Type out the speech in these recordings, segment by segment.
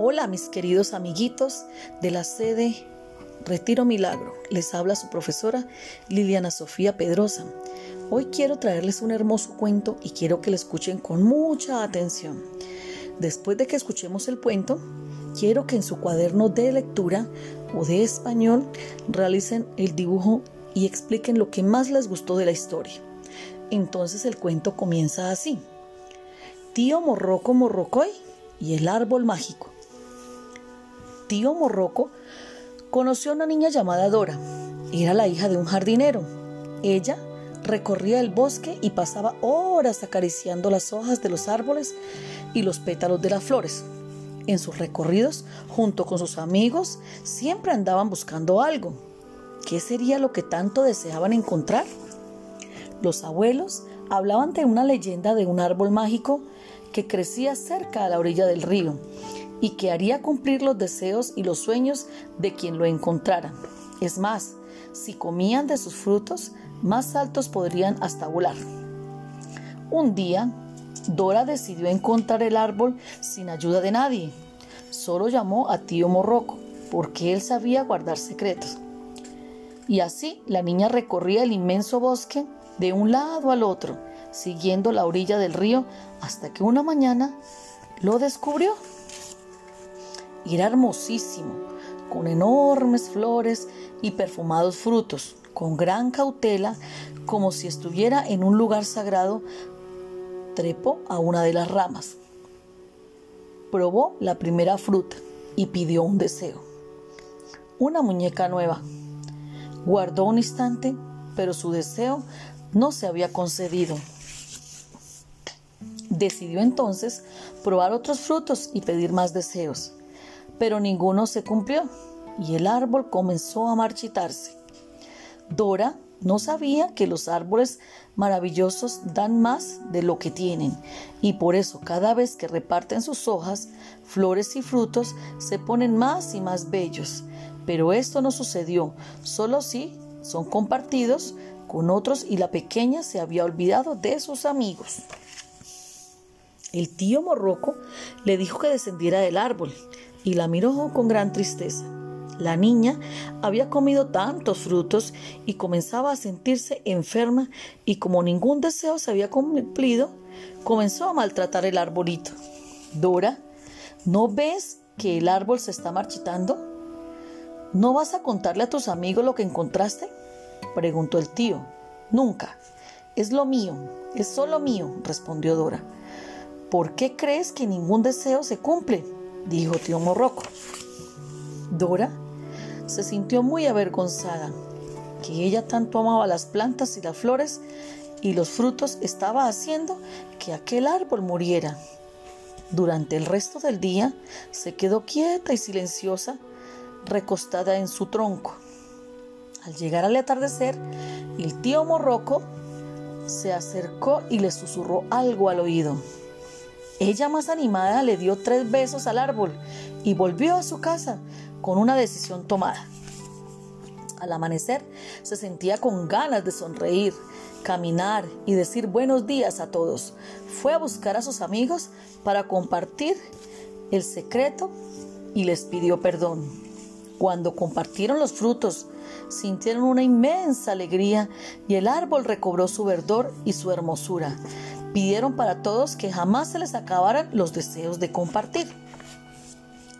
Hola mis queridos amiguitos de la sede Retiro Milagro. Les habla su profesora Liliana Sofía Pedrosa. Hoy quiero traerles un hermoso cuento y quiero que lo escuchen con mucha atención. Después de que escuchemos el cuento, quiero que en su cuaderno de lectura o de español realicen el dibujo y expliquen lo que más les gustó de la historia. Entonces el cuento comienza así. Tío Morroco Morrocoy y el árbol mágico. Tío Morroco conoció a una niña llamada Dora. Era la hija de un jardinero. Ella recorría el bosque y pasaba horas acariciando las hojas de los árboles y los pétalos de las flores. En sus recorridos, junto con sus amigos, siempre andaban buscando algo. ¿Qué sería lo que tanto deseaban encontrar? Los abuelos hablaban de una leyenda de un árbol mágico que crecía cerca a la orilla del río y que haría cumplir los deseos y los sueños de quien lo encontrara. Es más, si comían de sus frutos, más altos podrían hasta volar. Un día, Dora decidió encontrar el árbol sin ayuda de nadie. Solo llamó a tío Morroco, porque él sabía guardar secretos. Y así la niña recorría el inmenso bosque de un lado al otro, siguiendo la orilla del río hasta que una mañana lo descubrió. Era hermosísimo, con enormes flores y perfumados frutos, con gran cautela, como si estuviera en un lugar sagrado, trepó a una de las ramas. Probó la primera fruta y pidió un deseo. Una muñeca nueva. Guardó un instante, pero su deseo no se había concedido. Decidió entonces probar otros frutos y pedir más deseos, pero ninguno se cumplió y el árbol comenzó a marchitarse. Dora no sabía que los árboles maravillosos dan más de lo que tienen y por eso cada vez que reparten sus hojas, flores y frutos se ponen más y más bellos. Pero esto no sucedió, solo si son compartidos con otros y la pequeña se había olvidado de sus amigos. El tío Morroco le dijo que descendiera del árbol y la miró con gran tristeza. La niña había comido tantos frutos y comenzaba a sentirse enferma y como ningún deseo se había cumplido, comenzó a maltratar el arbolito. Dora, ¿no ves que el árbol se está marchitando? ¿No vas a contarle a tus amigos lo que encontraste? preguntó el tío. Nunca. Es lo mío, es solo mío, respondió Dora. ¿Por qué crees que ningún deseo se cumple? Dijo tío Morroco. Dora se sintió muy avergonzada, que ella tanto amaba las plantas y las flores y los frutos estaba haciendo que aquel árbol muriera. Durante el resto del día se quedó quieta y silenciosa, recostada en su tronco. Al llegar al atardecer, el tío Morroco se acercó y le susurró algo al oído. Ella más animada le dio tres besos al árbol y volvió a su casa con una decisión tomada. Al amanecer se sentía con ganas de sonreír, caminar y decir buenos días a todos. Fue a buscar a sus amigos para compartir el secreto y les pidió perdón. Cuando compartieron los frutos, sintieron una inmensa alegría y el árbol recobró su verdor y su hermosura. Pidieron para todos que jamás se les acabaran los deseos de compartir.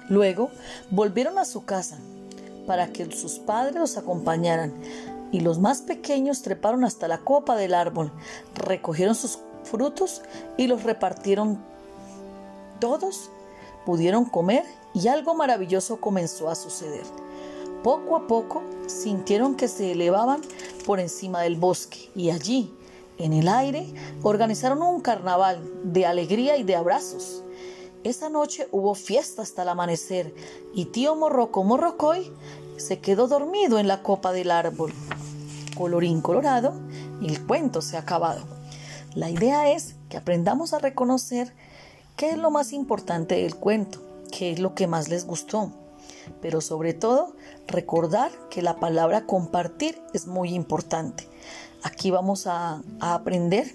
Luego volvieron a su casa para que sus padres los acompañaran y los más pequeños treparon hasta la copa del árbol, recogieron sus frutos y los repartieron. Todos pudieron comer y algo maravilloso comenzó a suceder. Poco a poco sintieron que se elevaban por encima del bosque y allí, en el aire, organizaron un carnaval de alegría y de abrazos. Esa noche hubo fiesta hasta el amanecer y tío Morroco Morrocoy se quedó dormido en la copa del árbol. Colorín colorado, el cuento se ha acabado. La idea es que aprendamos a reconocer qué es lo más importante del cuento, qué es lo que más les gustó, pero sobre todo recordar que la palabra compartir es muy importante. Aquí vamos a, aprender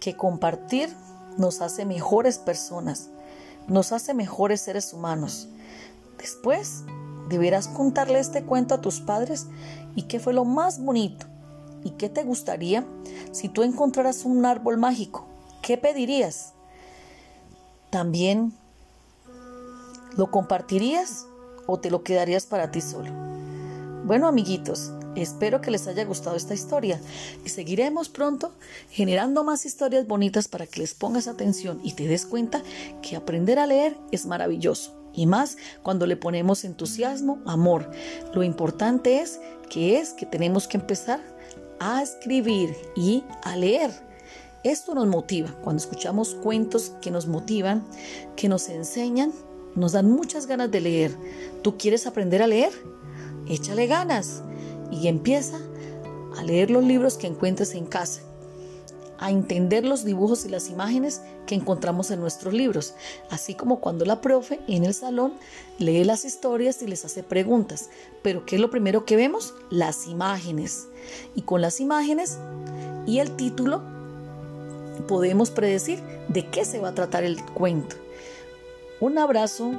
que compartir nos hace mejores personas, nos hace mejores seres humanos. Después, deberás contarle este cuento a tus padres y qué fue lo más bonito y qué te gustaría si tú encontraras un árbol mágico. ¿Qué pedirías? También, ¿lo compartirías o te lo quedarías para ti solo? Bueno, amiguitos, espero que les haya gustado esta historia y seguiremos pronto generando más historias bonitas para que les pongas atención y te des cuenta que aprender a leer es maravilloso y más cuando le ponemos entusiasmo, amor. Lo importante es que es que tenemos que empezar a escribir y a leer. Esto nos motiva. Cuando escuchamos cuentos que nos motivan, que nos enseñan, nos dan muchas ganas de leer. ¿Tú quieres aprender a leer? Échale ganas y empieza a leer los libros que encuentres en casa a entender los dibujos y las imágenes que encontramos en nuestros libros, así como cuando la profe en el salón lee las historias y les hace preguntas. Pero ¿qué es lo primero que vemos? Las imágenes. Y con las imágenes y el título podemos predecir de qué se va a tratar el cuento. Un abrazo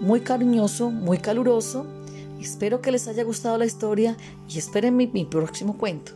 muy cariñoso, muy caluroso. Espero que les haya gustado la historia y esperen mi, mi próximo cuento.